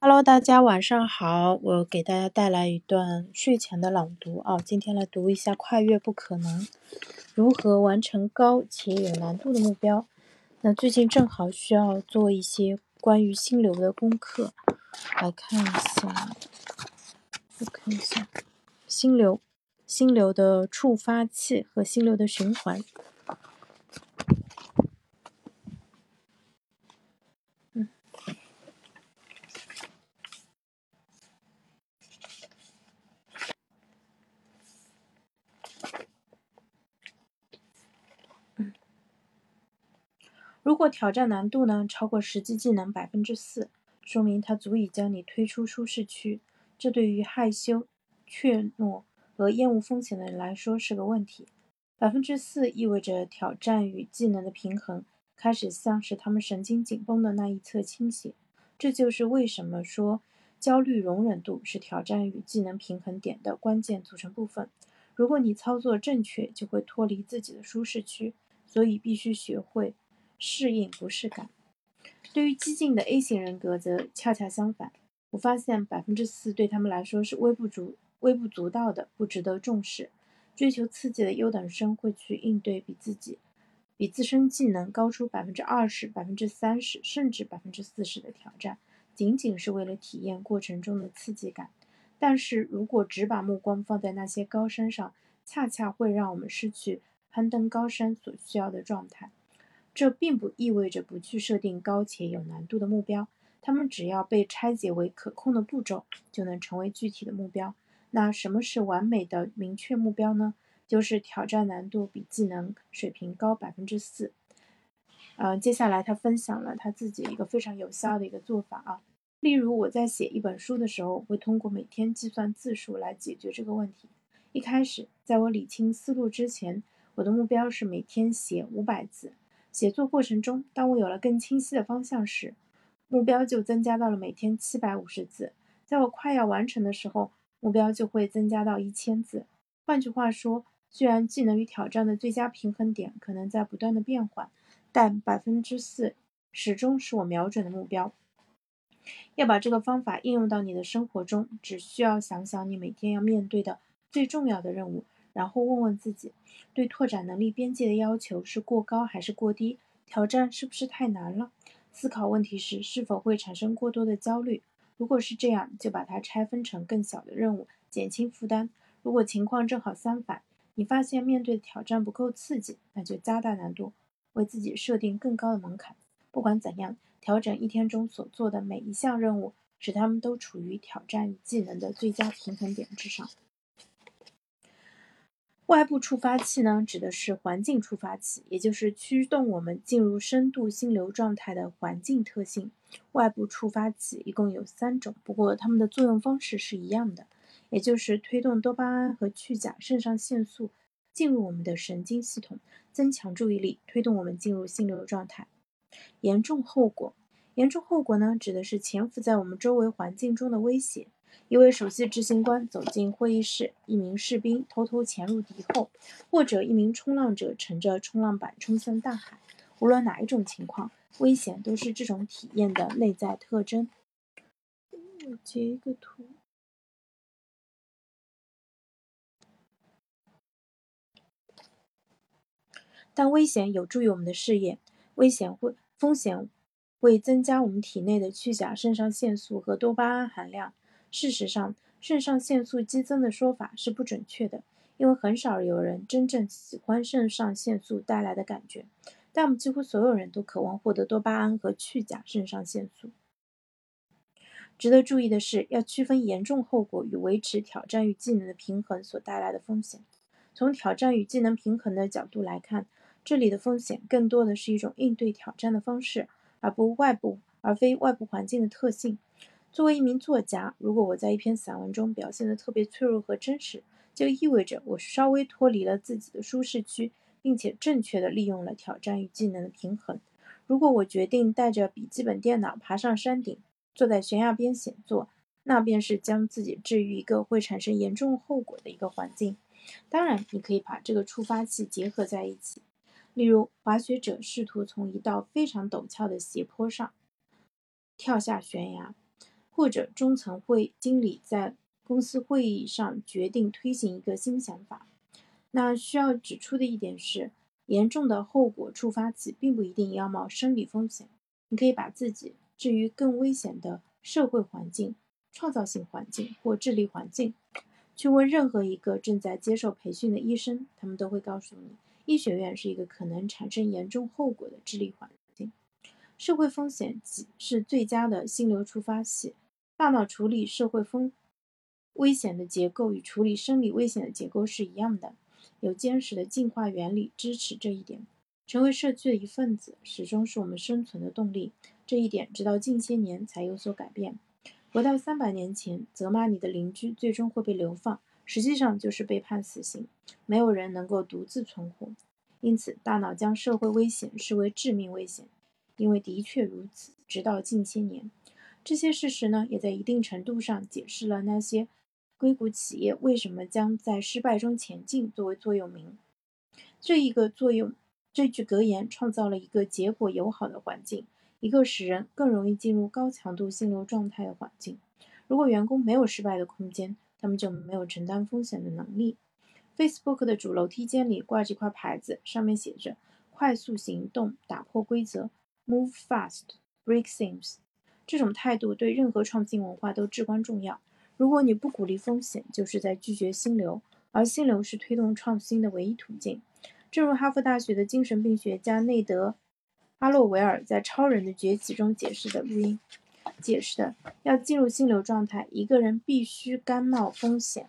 Hello，大家晚上好，我给大家带来一段睡前的朗读啊。今天来读一下《跨越不可能》，如何完成高且有难度的目标。那最近正好需要做一些关于心流的功课，来看一下，我看一下心流，心流的触发器和心流的循环。如果挑战难度呢超过实际技能百分之四，说明它足以将你推出舒适区。这对于害羞、怯懦和厌恶风险的人来说是个问题。百分之四意味着挑战与技能的平衡开始向使他们神经紧绷的那一侧倾斜。这就是为什么说焦虑容忍度是挑战与技能平衡点的关键组成部分。如果你操作正确，就会脱离自己的舒适区。所以必须学会。适应不适感。对于激进的 A 型人格则恰恰相反。我发现百分之四对他们来说是微不足微不足道的，不值得重视。追求刺激的优等生会去应对比自己比自身技能高出百分之二十、百分之三十甚至百分之四十的挑战，仅仅是为了体验过程中的刺激感。但是如果只把目光放在那些高山上，恰恰会让我们失去攀登高山所需要的状态。这并不意味着不去设定高且有难度的目标，他们只要被拆解为可控的步骤，就能成为具体的目标。那什么是完美的明确目标呢？就是挑战难度比技能水平高百分之四。呃，接下来他分享了他自己一个非常有效的一个做法啊。例如我在写一本书的时候，会通过每天计算字数来解决这个问题。一开始，在我理清思路之前，我的目标是每天写五百字。写作过程中，当我有了更清晰的方向时，目标就增加到了每天七百五十字。在我快要完成的时候，目标就会增加到一千字。换句话说，虽然技能与挑战的最佳平衡点可能在不断的变换，但百分之四始终是我瞄准的目标。要把这个方法应用到你的生活中，只需要想想你每天要面对的最重要的任务。然后问问自己，对拓展能力边界的要求是过高还是过低？挑战是不是太难了？思考问题时是否会产生过多的焦虑？如果是这样，就把它拆分成更小的任务，减轻负担。如果情况正好相反，你发现面对的挑战不够刺激，那就加大难度，为自己设定更高的门槛。不管怎样，调整一天中所做的每一项任务，使他们都处于挑战与技能的最佳平衡点之上。外部触发器呢，指的是环境触发器，也就是驱动我们进入深度心流状态的环境特性。外部触发器一共有三种，不过它们的作用方式是一样的，也就是推动多巴胺和去甲肾上腺素进入我们的神经系统，增强注意力，推动我们进入心流状态。严重后果，严重后果呢，指的是潜伏在我们周围环境中的威胁。一位首席执行官走进会议室，一名士兵偷偷潜入敌后，或者一名冲浪者乘着冲浪板冲向大海。无论哪一种情况，危险都是这种体验的内在特征。我截一个图。但危险有助于我们的事业，危险会风险会增加我们体内的去甲肾上腺素和多巴胺含量。事实上，肾上腺素激增的说法是不准确的，因为很少有人真正喜欢肾上腺素带来的感觉。但我们几乎所有人都渴望获得多巴胺和去甲肾上腺素。值得注意的是，要区分严重后果与维持挑战与技能的平衡所带来的风险。从挑战与技能平衡的角度来看，这里的风险更多的是一种应对挑战的方式，而不外部而非外部环境的特性。作为一名作家，如果我在一篇散文中表现得特别脆弱和真实，就意味着我稍微脱离了自己的舒适区，并且正确地利用了挑战与技能的平衡。如果我决定带着笔记本电脑爬上山顶，坐在悬崖边写作，那便是将自己置于一个会产生严重后果的一个环境。当然，你可以把这个触发器结合在一起，例如滑雪者试图从一道非常陡峭的斜坡上跳下悬崖。或者中层会经理在公司会议上决定推行一个新想法。那需要指出的一点是，严重的后果触发起并不一定要冒生理风险，你可以把自己置于更危险的社会环境、创造性环境或智力环境。去问任何一个正在接受培训的医生，他们都会告诉你，医学院是一个可能产生严重后果的智力环境。社会风险是最佳的心流触发器。大脑处理社会风危险的结构与处理生理危险的结构是一样的，有坚实的进化原理支持这一点。成为社区的一份子，始终是我们生存的动力。这一点直到近些年才有所改变。回到三百年前，责骂你的邻居最终会被流放，实际上就是被判死刑。没有人能够独自存活，因此大脑将社会危险视为致命危险，因为的确如此。直到近些年，这些事实呢，也在一定程度上解释了那些硅谷企业为什么将在失败中前进作为座右铭。这一个作用，这句格言创造了一个结果友好的环境。一个使人更容易进入高强度心流状态的环境。如果员工没有失败的空间，他们就没有承担风险的能力。Facebook 的主楼梯间里挂着一块牌子，上面写着：“快速行动，打破规则，Move fast, break things。”这种态度对任何创新文化都至关重要。如果你不鼓励风险，就是在拒绝心流，而心流是推动创新的唯一途径。正如哈佛大学的精神病学家内德。阿洛维尔在《超人的崛起》中解释的录音，解释的要进入心流状态，一个人必须甘冒风险。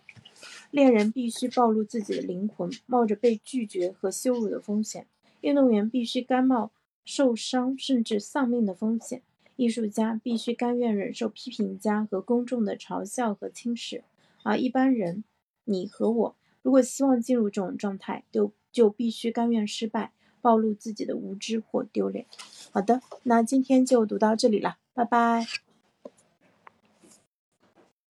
恋人必须暴露自己的灵魂，冒着被拒绝和羞辱的风险；运动员必须甘冒受伤甚至丧命的风险；艺术家必须甘愿忍受批评家和公众的嘲笑和轻视。而一般人，你和我，如果希望进入这种状态，就就必须甘愿失败。暴露自己的无知或丢脸。好的，那今天就读到这里了，拜拜。